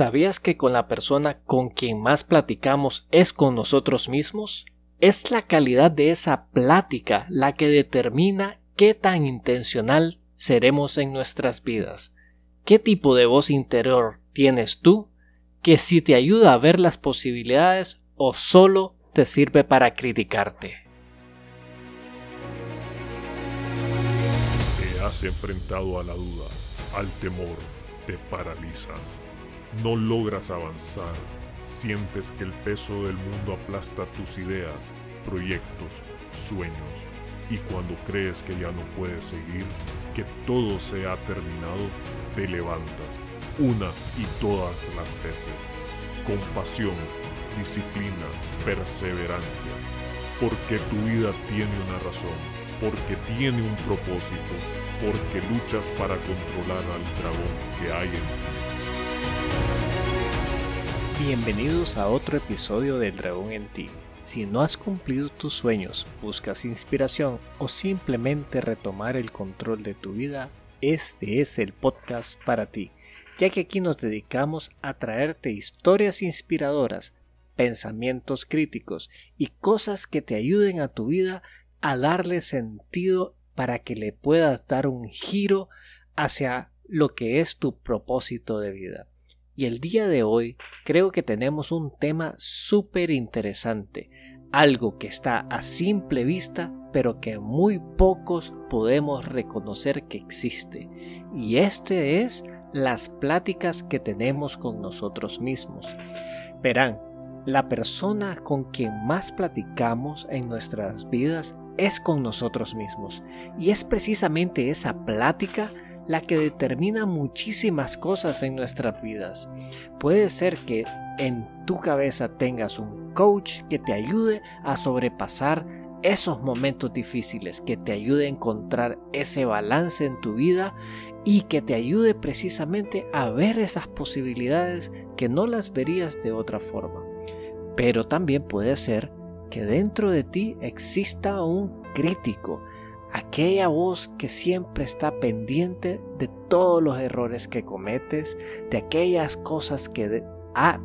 ¿Sabías que con la persona con quien más platicamos es con nosotros mismos? Es la calidad de esa plática la que determina qué tan intencional seremos en nuestras vidas. ¿Qué tipo de voz interior tienes tú que si te ayuda a ver las posibilidades o solo te sirve para criticarte? Te has enfrentado a la duda, al temor, te paralizas no logras avanzar, sientes que el peso del mundo aplasta tus ideas, proyectos, sueños, y cuando crees que ya no puedes seguir, que todo se ha terminado, te levantas, una y todas las veces, con pasión, disciplina, perseverancia, porque tu vida tiene una razón, porque tiene un propósito, porque luchas para controlar al dragón que hay en ti. Bienvenidos a otro episodio del Dragón en ti. Si no has cumplido tus sueños, buscas inspiración o simplemente retomar el control de tu vida, este es el podcast para ti, ya que aquí nos dedicamos a traerte historias inspiradoras, pensamientos críticos y cosas que te ayuden a tu vida a darle sentido para que le puedas dar un giro hacia lo que es tu propósito de vida. Y el día de hoy creo que tenemos un tema súper interesante, algo que está a simple vista pero que muy pocos podemos reconocer que existe. Y este es las pláticas que tenemos con nosotros mismos. Verán, la persona con quien más platicamos en nuestras vidas es con nosotros mismos. Y es precisamente esa plática la que determina muchísimas cosas en nuestras vidas. Puede ser que en tu cabeza tengas un coach que te ayude a sobrepasar esos momentos difíciles, que te ayude a encontrar ese balance en tu vida y que te ayude precisamente a ver esas posibilidades que no las verías de otra forma. Pero también puede ser que dentro de ti exista un crítico, aquella voz que siempre está pendiente de todos los errores que cometes, de aquellas cosas que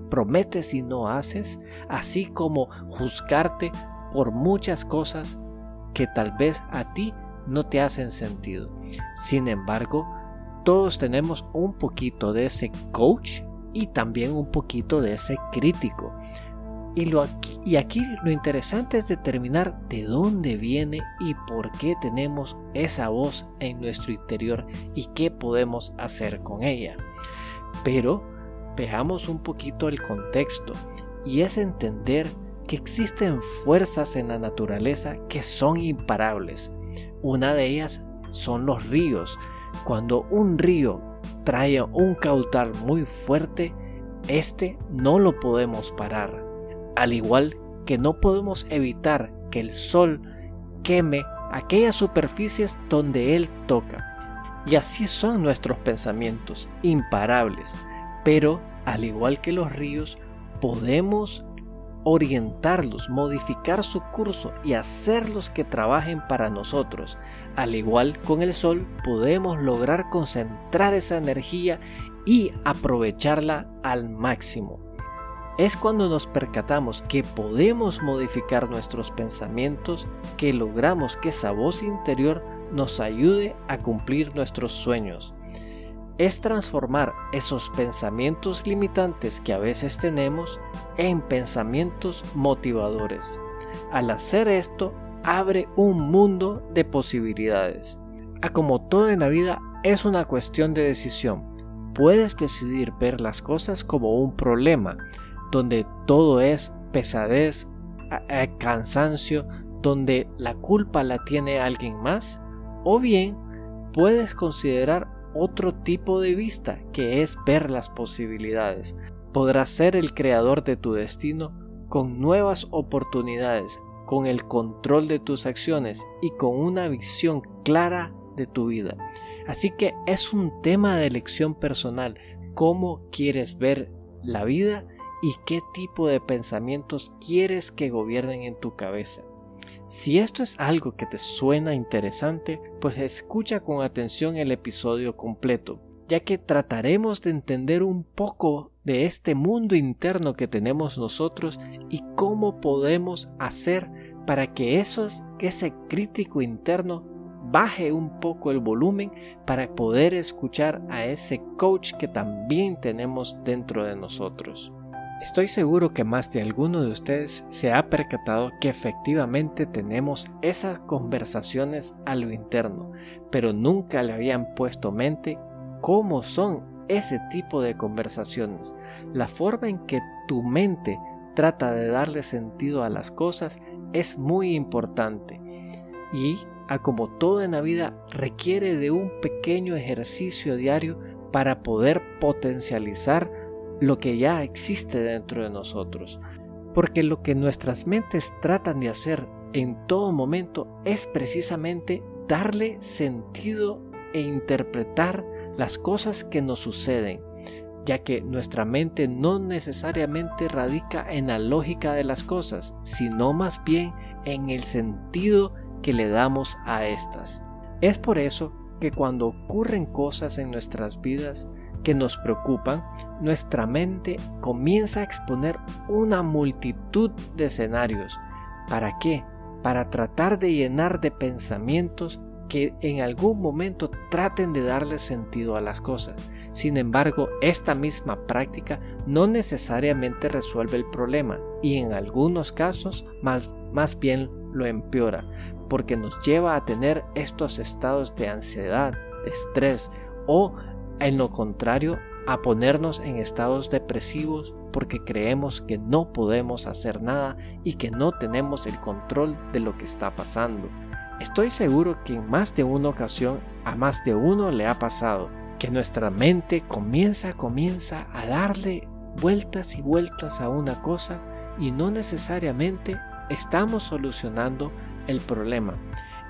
prometes y no haces, así como juzgarte por muchas cosas que tal vez a ti no te hacen sentido. Sin embargo, todos tenemos un poquito de ese coach y también un poquito de ese crítico. Y, lo aquí, y aquí lo interesante es determinar de dónde viene y por qué tenemos esa voz en nuestro interior y qué podemos hacer con ella. Pero veamos un poquito el contexto y es entender que existen fuerzas en la naturaleza que son imparables. Una de ellas son los ríos. Cuando un río trae un caudal muy fuerte, este no lo podemos parar al igual que no podemos evitar que el sol queme aquellas superficies donde él toca. Y así son nuestros pensamientos, imparables, pero al igual que los ríos, podemos orientarlos, modificar su curso y hacerlos que trabajen para nosotros. Al igual con el sol, podemos lograr concentrar esa energía y aprovecharla al máximo es cuando nos percatamos que podemos modificar nuestros pensamientos que logramos que esa voz interior nos ayude a cumplir nuestros sueños. Es transformar esos pensamientos limitantes que a veces tenemos en pensamientos motivadores. Al hacer esto, abre un mundo de posibilidades. A como todo en la vida es una cuestión de decisión. Puedes decidir ver las cosas como un problema, donde todo es pesadez, cansancio, donde la culpa la tiene alguien más, o bien puedes considerar otro tipo de vista que es ver las posibilidades. Podrás ser el creador de tu destino con nuevas oportunidades, con el control de tus acciones y con una visión clara de tu vida. Así que es un tema de elección personal, cómo quieres ver la vida y qué tipo de pensamientos quieres que gobiernen en tu cabeza. Si esto es algo que te suena interesante, pues escucha con atención el episodio completo, ya que trataremos de entender un poco de este mundo interno que tenemos nosotros y cómo podemos hacer para que esos, ese crítico interno baje un poco el volumen para poder escuchar a ese coach que también tenemos dentro de nosotros. Estoy seguro que más de alguno de ustedes se ha percatado que efectivamente tenemos esas conversaciones a lo interno, pero nunca le habían puesto mente cómo son ese tipo de conversaciones, la forma en que tu mente trata de darle sentido a las cosas es muy importante. Y a como todo en la vida requiere de un pequeño ejercicio diario para poder potencializar lo que ya existe dentro de nosotros. Porque lo que nuestras mentes tratan de hacer en todo momento es precisamente darle sentido e interpretar las cosas que nos suceden, ya que nuestra mente no necesariamente radica en la lógica de las cosas, sino más bien en el sentido que le damos a estas. Es por eso que cuando ocurren cosas en nuestras vidas que nos preocupan, nuestra mente comienza a exponer una multitud de escenarios. ¿Para qué? Para tratar de llenar de pensamientos que en algún momento traten de darle sentido a las cosas. Sin embargo, esta misma práctica no necesariamente resuelve el problema y en algunos casos más, más bien lo empeora, porque nos lleva a tener estos estados de ansiedad, de estrés o, en lo contrario, a ponernos en estados depresivos porque creemos que no podemos hacer nada y que no tenemos el control de lo que está pasando. Estoy seguro que en más de una ocasión a más de uno le ha pasado que nuestra mente comienza, comienza a darle vueltas y vueltas a una cosa y no necesariamente estamos solucionando el problema.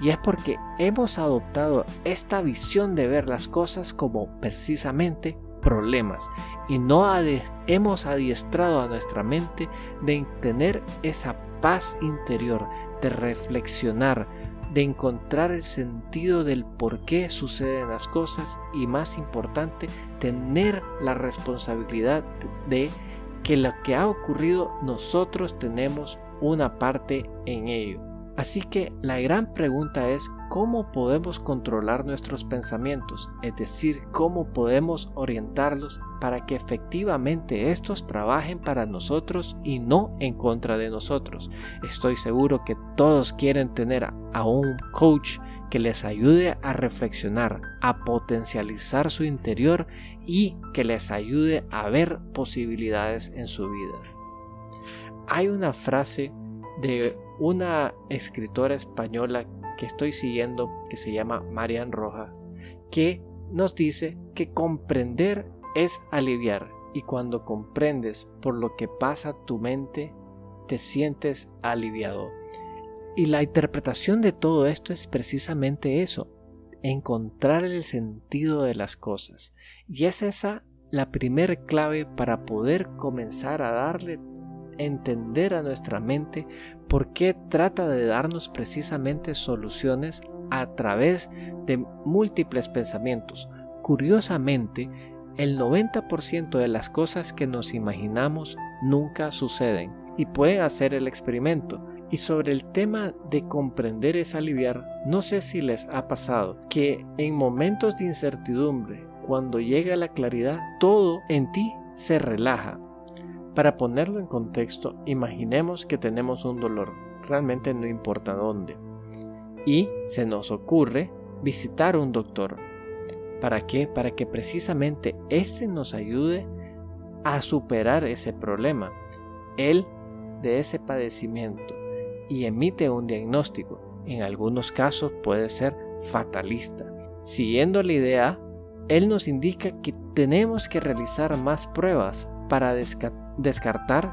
Y es porque hemos adoptado esta visión de ver las cosas como precisamente problemas y no hemos adiestrado a nuestra mente de tener esa paz interior, de reflexionar, de encontrar el sentido del por qué suceden las cosas y más importante, tener la responsabilidad de que lo que ha ocurrido nosotros tenemos una parte en ello. Así que la gran pregunta es cómo podemos controlar nuestros pensamientos, es decir, cómo podemos orientarlos para que efectivamente estos trabajen para nosotros y no en contra de nosotros. Estoy seguro que todos quieren tener a un coach que les ayude a reflexionar, a potencializar su interior y que les ayude a ver posibilidades en su vida. Hay una frase de una escritora española que estoy siguiendo que se llama Marian Rojas, que nos dice que comprender es aliviar y cuando comprendes por lo que pasa tu mente, te sientes aliviado. Y la interpretación de todo esto es precisamente eso, encontrar el sentido de las cosas. Y es esa la primer clave para poder comenzar a darle entender a nuestra mente por qué trata de darnos precisamente soluciones a través de múltiples pensamientos. Curiosamente, el 90% de las cosas que nos imaginamos nunca suceden y pueden hacer el experimento. Y sobre el tema de comprender es aliviar, no sé si les ha pasado que en momentos de incertidumbre, cuando llega la claridad, todo en ti se relaja para ponerlo en contexto, imaginemos que tenemos un dolor, realmente no importa dónde, y se nos ocurre visitar un doctor. ¿Para qué? Para que precisamente éste nos ayude a superar ese problema, él de ese padecimiento, y emite un diagnóstico. En algunos casos puede ser fatalista. Siguiendo la idea, él nos indica que tenemos que realizar más pruebas para descartar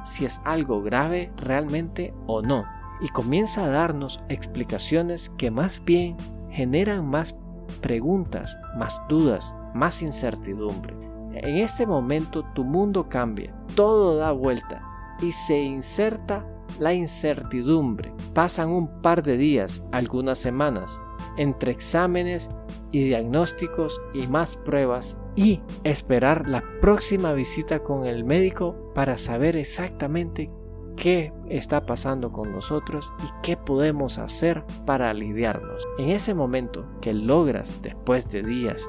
si es algo grave realmente o no, y comienza a darnos explicaciones que más bien generan más preguntas, más dudas, más incertidumbre. En este momento tu mundo cambia, todo da vuelta y se inserta la incertidumbre. Pasan un par de días, algunas semanas, entre exámenes y diagnósticos y más pruebas y esperar la próxima visita con el médico para saber exactamente qué está pasando con nosotros y qué podemos hacer para aliviarnos. En ese momento que logras, después de días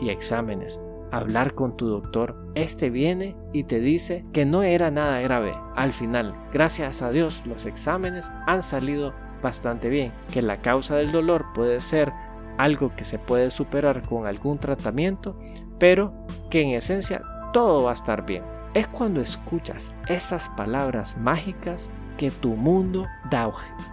y exámenes, hablar con tu doctor, este viene y te dice que no era nada grave. Al final, gracias a Dios, los exámenes han salido bastante bien, que la causa del dolor puede ser algo que se puede superar con algún tratamiento, pero que en esencia todo va a estar bien. Es cuando escuchas esas palabras mágicas que tu mundo da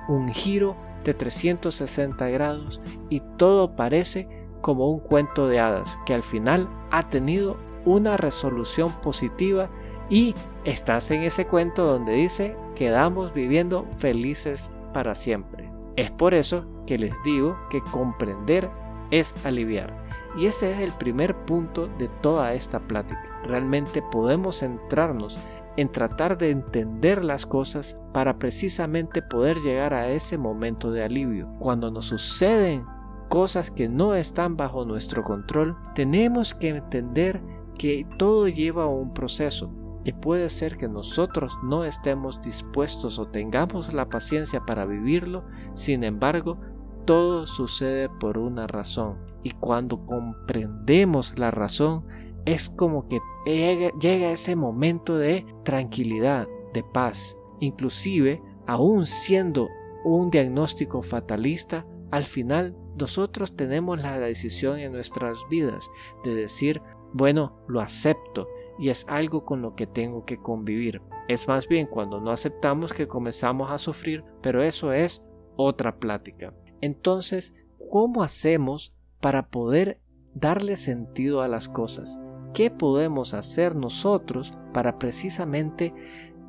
un giro de 360 grados y todo parece como un cuento de hadas que al final ha tenido una resolución positiva y estás en ese cuento donde dice quedamos viviendo felices para siempre. Es por eso que les digo que comprender es aliviar. Y ese es el primer punto de toda esta plática. Realmente podemos centrarnos en tratar de entender las cosas para precisamente poder llegar a ese momento de alivio. Cuando nos suceden cosas que no están bajo nuestro control, tenemos que entender que todo lleva un proceso y puede ser que nosotros no estemos dispuestos o tengamos la paciencia para vivirlo, sin embargo, todo sucede por una razón y cuando comprendemos la razón es como que llega, ese momento de tranquilidad, de paz, inclusive aún siendo un diagnóstico fatalista, al final nosotros tenemos la decisión en nuestras vidas de decir, bueno, lo acepto y es algo con lo que tengo que convivir. Es más bien cuando no aceptamos que comenzamos a sufrir, pero eso es otra plática. Entonces, ¿cómo hacemos para poder darle sentido a las cosas? ¿Qué podemos hacer nosotros para precisamente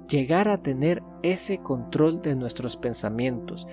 llegar a tener ese control de nuestros pensamientos?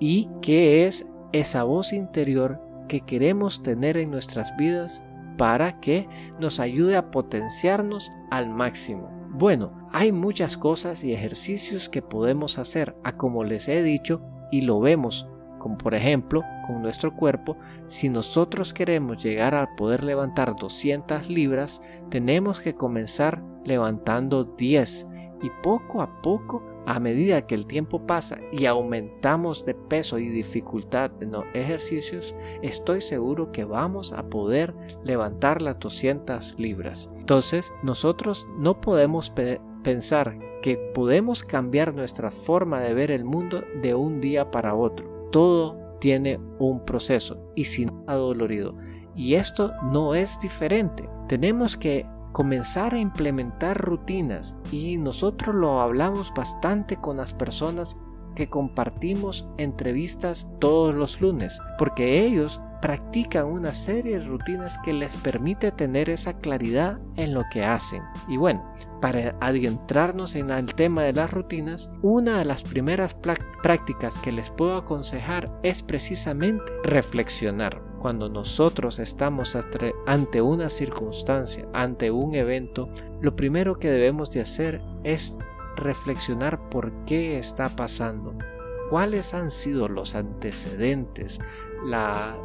¿Y qué es esa voz interior que queremos tener en nuestras vidas para que nos ayude a potenciarnos al máximo. Bueno, hay muchas cosas y ejercicios que podemos hacer, a como les he dicho, y lo vemos, como por ejemplo con nuestro cuerpo, si nosotros queremos llegar a poder levantar 200 libras, tenemos que comenzar levantando 10 y poco a poco a medida que el tiempo pasa y aumentamos de peso y dificultad en los ejercicios, estoy seguro que vamos a poder levantar las 200 libras. Entonces, nosotros no podemos pensar que podemos cambiar nuestra forma de ver el mundo de un día para otro. Todo tiene un proceso y sin dolorido. Y esto no es diferente. Tenemos que comenzar a implementar rutinas y nosotros lo hablamos bastante con las personas que compartimos entrevistas todos los lunes, porque ellos practican una serie de rutinas que les permite tener esa claridad en lo que hacen. Y bueno, para adentrarnos en el tema de las rutinas, una de las primeras prácticas que les puedo aconsejar es precisamente reflexionar. Cuando nosotros estamos ante una circunstancia, ante un evento, lo primero que debemos de hacer es reflexionar por qué está pasando, cuáles han sido los antecedentes,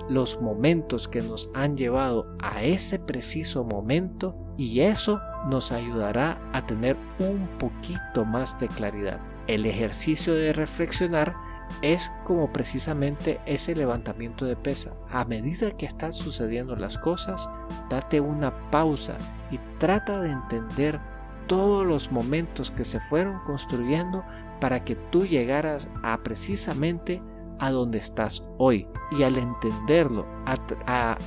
los momentos que nos han llevado a ese preciso momento y eso nos ayudará a tener un poquito más de claridad. El ejercicio de reflexionar es como precisamente ese levantamiento de pesa. A medida que están sucediendo las cosas, date una pausa y trata de entender todos los momentos que se fueron construyendo para que tú llegaras a precisamente a donde estás hoy. Y al entenderlo, a,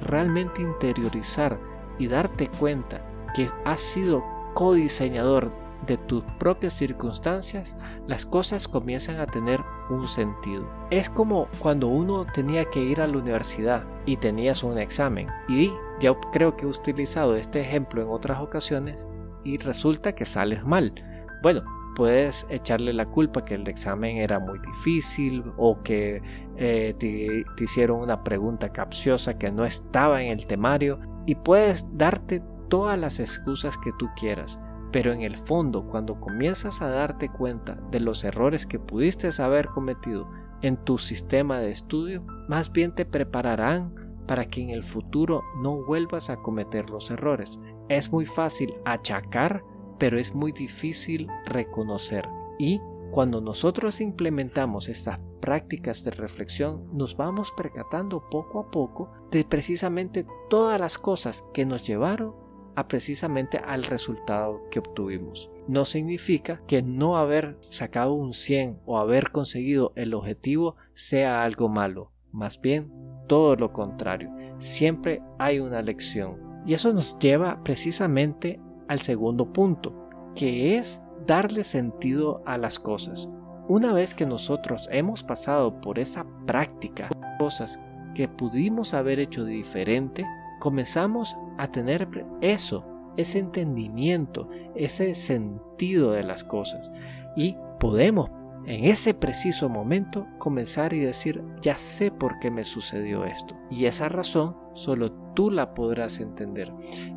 realmente interiorizar y darte cuenta que has sido codiseñador de tus propias circunstancias, las cosas comienzan a tener un sentido. Es como cuando uno tenía que ir a la universidad y tenías un examen. Y ya creo que he utilizado este ejemplo en otras ocasiones y resulta que sales mal. Bueno, puedes echarle la culpa que el examen era muy difícil o que eh, te, te hicieron una pregunta capciosa que no estaba en el temario y puedes darte todas las excusas que tú quieras. Pero en el fondo, cuando comienzas a darte cuenta de los errores que pudiste haber cometido en tu sistema de estudio, más bien te prepararán para que en el futuro no vuelvas a cometer los errores. Es muy fácil achacar, pero es muy difícil reconocer. Y cuando nosotros implementamos estas prácticas de reflexión, nos vamos percatando poco a poco de precisamente todas las cosas que nos llevaron a precisamente al resultado que obtuvimos. No significa que no haber sacado un 100 o haber conseguido el objetivo sea algo malo. Más bien, todo lo contrario. Siempre hay una lección. Y eso nos lleva precisamente al segundo punto, que es darle sentido a las cosas. Una vez que nosotros hemos pasado por esa práctica, cosas que pudimos haber hecho diferente, comenzamos a tener eso, ese entendimiento, ese sentido de las cosas. Y podemos en ese preciso momento comenzar y decir, ya sé por qué me sucedió esto. Y esa razón solo tú la podrás entender.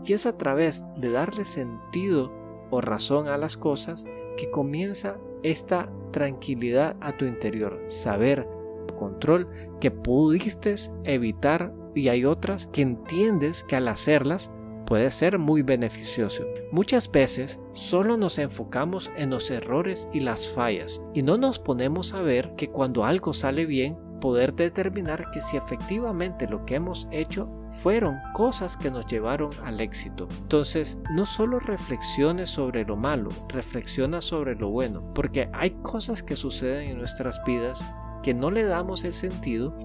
Y es a través de darle sentido o razón a las cosas que comienza esta tranquilidad a tu interior, saber control que pudiste evitar y hay otras que entiendes que al hacerlas puede ser muy beneficioso. Muchas veces solo nos enfocamos en los errores y las fallas y no nos ponemos a ver que cuando algo sale bien, poder determinar que si efectivamente lo que hemos hecho fueron cosas que nos llevaron al éxito. Entonces, no solo reflexiones sobre lo malo, reflexiona sobre lo bueno, porque hay cosas que suceden en nuestras vidas que no le damos el sentido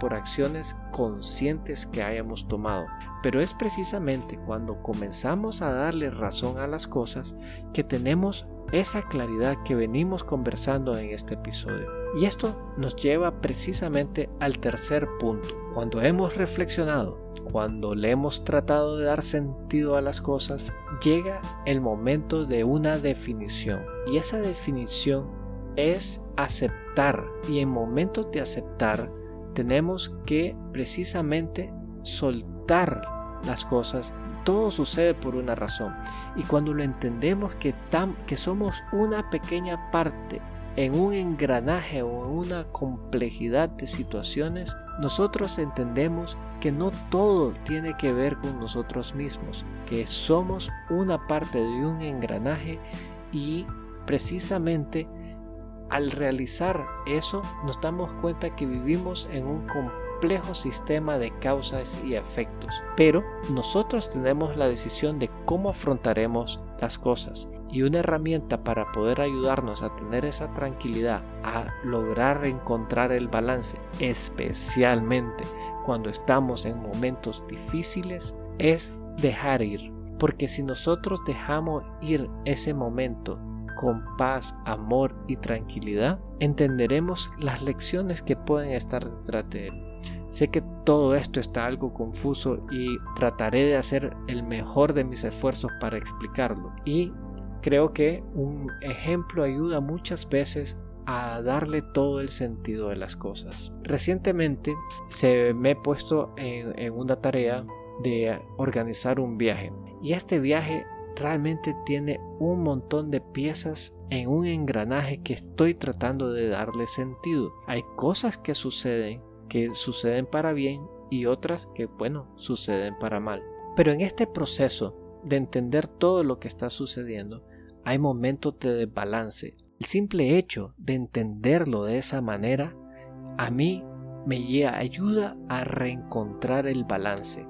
por acciones conscientes que hayamos tomado. Pero es precisamente cuando comenzamos a darle razón a las cosas que tenemos esa claridad que venimos conversando en este episodio. Y esto nos lleva precisamente al tercer punto. Cuando hemos reflexionado, cuando le hemos tratado de dar sentido a las cosas, llega el momento de una definición. Y esa definición es aceptar. Y en momentos de aceptar, tenemos que precisamente soltar las cosas. Todo sucede por una razón. Y cuando lo entendemos que, que somos una pequeña parte en un engranaje o en una complejidad de situaciones, nosotros entendemos que no todo tiene que ver con nosotros mismos, que somos una parte de un engranaje y precisamente al realizar eso, nos damos cuenta que vivimos en un complejo sistema de causas y efectos, pero nosotros tenemos la decisión de cómo afrontaremos las cosas. Y una herramienta para poder ayudarnos a tener esa tranquilidad, a lograr encontrar el balance, especialmente cuando estamos en momentos difíciles, es dejar ir. Porque si nosotros dejamos ir ese momento con paz, amor y tranquilidad, entenderemos las lecciones que pueden estar detrás de él. Sé que todo esto está algo confuso y trataré de hacer el mejor de mis esfuerzos para explicarlo. Y creo que un ejemplo ayuda muchas veces a darle todo el sentido de las cosas. Recientemente se me he puesto en, en una tarea de organizar un viaje y este viaje realmente tiene un montón de piezas en un engranaje que estoy tratando de darle sentido. Hay cosas que suceden, que suceden para bien y otras que, bueno, suceden para mal. Pero en este proceso de entender todo lo que está sucediendo, hay momentos de desbalance. El simple hecho de entenderlo de esa manera, a mí me ayuda a reencontrar el balance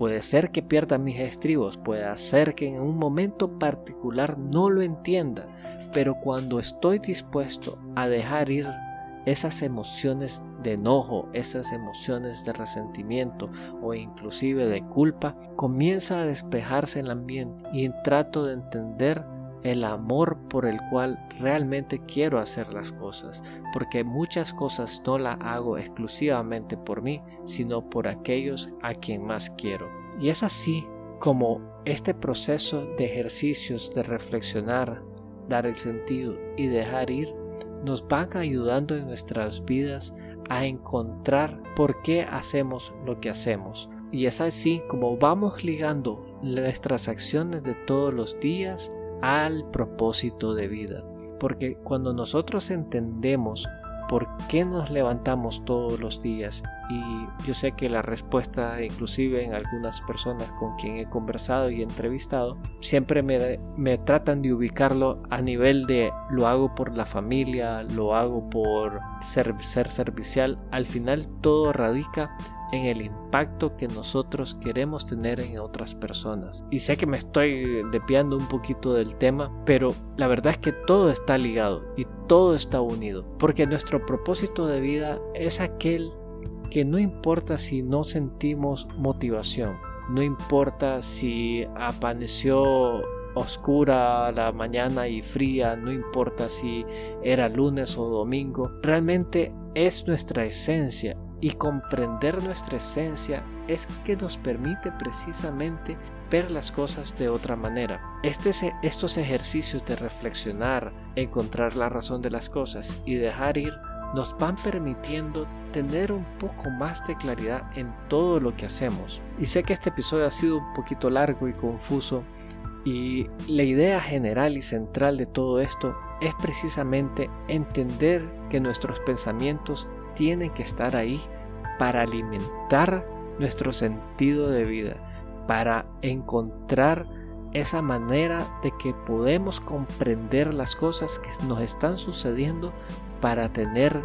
Puede ser que pierda mis estribos, puede ser que en un momento particular no lo entienda, pero cuando estoy dispuesto a dejar ir esas emociones de enojo, esas emociones de resentimiento o inclusive de culpa, comienza a despejarse el ambiente y trato de entender el amor por el cual realmente quiero hacer las cosas, porque muchas cosas no las hago exclusivamente por mí, sino por aquellos a quien más quiero. Y es así como este proceso de ejercicios de reflexionar, dar el sentido y dejar ir nos van ayudando en nuestras vidas a encontrar por qué hacemos lo que hacemos. Y es así como vamos ligando nuestras acciones de todos los días al propósito de vida. Porque cuando nosotros entendemos ¿por qué nos levantamos todos los días? Y yo sé que la respuesta, inclusive en algunas personas con quien he conversado y entrevistado, siempre me, tratan de ubicarlo a nivel de lo hago por la familia, lo hago por ser, ser servicial. Al final todo radica en el impacto que nosotros queremos tener en otras personas. Y sé que me estoy depiando un poquito del tema, pero la verdad es que todo está ligado y todo está unido, porque nuestro propósito de vida es aquel que no importa si no sentimos motivación, no importa si apareció oscura la mañana y fría, no importa si era lunes o domingo, realmente es nuestra esencia y comprender nuestra esencia es que nos permite precisamente ver las cosas de otra manera. Este, estos ejercicios de reflexionar, encontrar la razón de las cosas y dejar ir nos van permitiendo tener un poco más de claridad en todo lo que hacemos. Y sé que este episodio ha sido un poquito largo y confuso y la idea general y central de todo esto es precisamente entender que nuestros pensamientos tienen que estar ahí para alimentar nuestro sentido de vida, para encontrar esa manera de que podemos comprender las cosas que nos están sucediendo para tener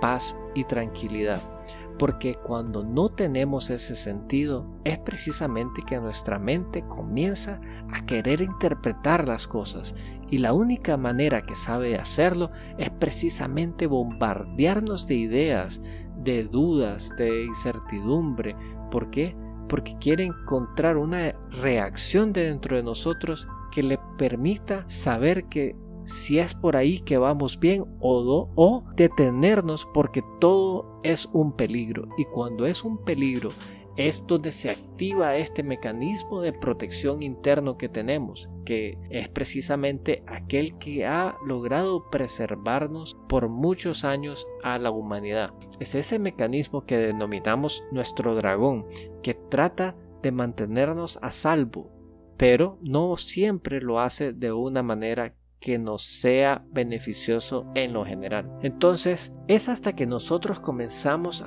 paz y tranquilidad. Porque cuando no tenemos ese sentido es precisamente que nuestra mente comienza a querer interpretar las cosas y la única manera que sabe hacerlo es precisamente bombardearnos de ideas, de dudas, de incertidumbre. ¿Por qué? Porque quiere encontrar una reacción de dentro de nosotros que le permita saber que si es por ahí que vamos bien o, o detenernos porque todo es un peligro. Y cuando es un peligro es donde se activa este mecanismo de protección interno que tenemos, que es precisamente aquel que ha logrado preservarnos por muchos años a la humanidad. Es ese mecanismo que denominamos nuestro dragón, que trata de mantenernos a salvo, pero no siempre lo hace de una manera que nos sea beneficioso en lo general. Entonces, es hasta que nosotros comenzamos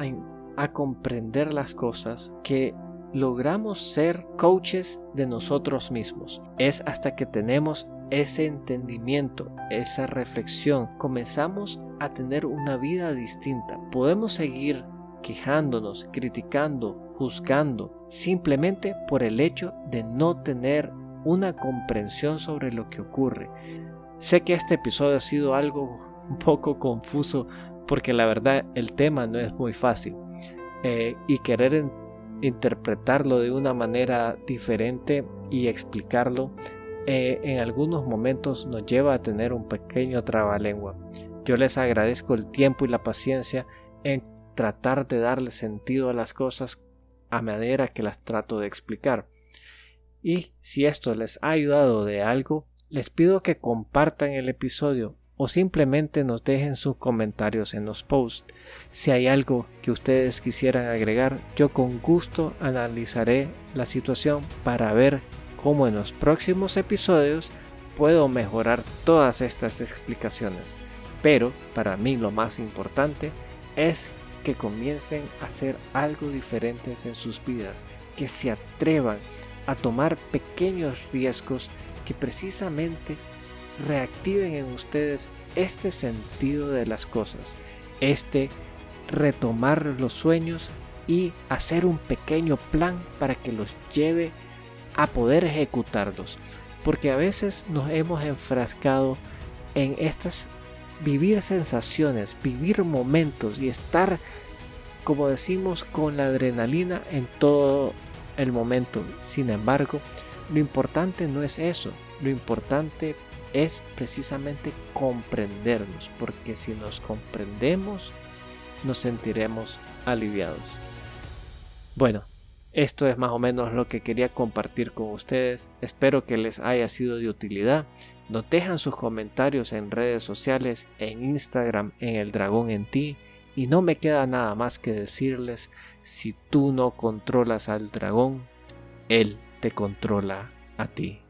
a comprender las cosas que logramos ser coaches de nosotros mismos. Es hasta que tenemos ese entendimiento, esa reflexión, comenzamos a tener una vida distinta. Podemos seguir quejándonos, criticando, juzgando, simplemente por el hecho de no tener una comprensión sobre lo que ocurre. Sé que este episodio ha sido algo un poco confuso porque la verdad el tema no es muy fácil. Eh, y querer interpretarlo de una manera diferente y explicarlo eh, en algunos momentos nos lleva a tener un pequeño trabalengua. Yo les agradezco el tiempo y la paciencia en tratar de darle sentido a las cosas a manera que las trato de explicar. Y si esto les ha ayudado de algo, les pido que compartan el episodio o simplemente nos dejen sus comentarios en los posts. Si hay algo que ustedes quisieran agregar, yo con gusto analizaré la situación para ver cómo en los próximos episodios puedo mejorar todas estas explicaciones. Pero para mí lo más importante es que comiencen a hacer algo diferentes en sus vidas, que se atrevan a tomar pequeños riesgos que precisamente reactiven en ustedes este sentido de las cosas, este retomar los sueños y hacer un pequeño plan para que los lleve a poder ejecutarlos. Porque a veces nos hemos enfrascado en estas vivir sensaciones, vivir momentos y estar, como decimos, con la adrenalina en todo el momento. Sin embargo, lo importante no es eso. Lo importante es precisamente comprendernos, porque si nos comprendemos, nos sentiremos aliviados. Bueno, esto es más o menos lo que quería compartir con ustedes. Espero que les haya sido de utilidad. Nos dejan sus comentarios en redes sociales, en Instagram, en el dragón en ti. Y no me queda nada más que decirles, si tú no controlas al dragón, él te controla a ti.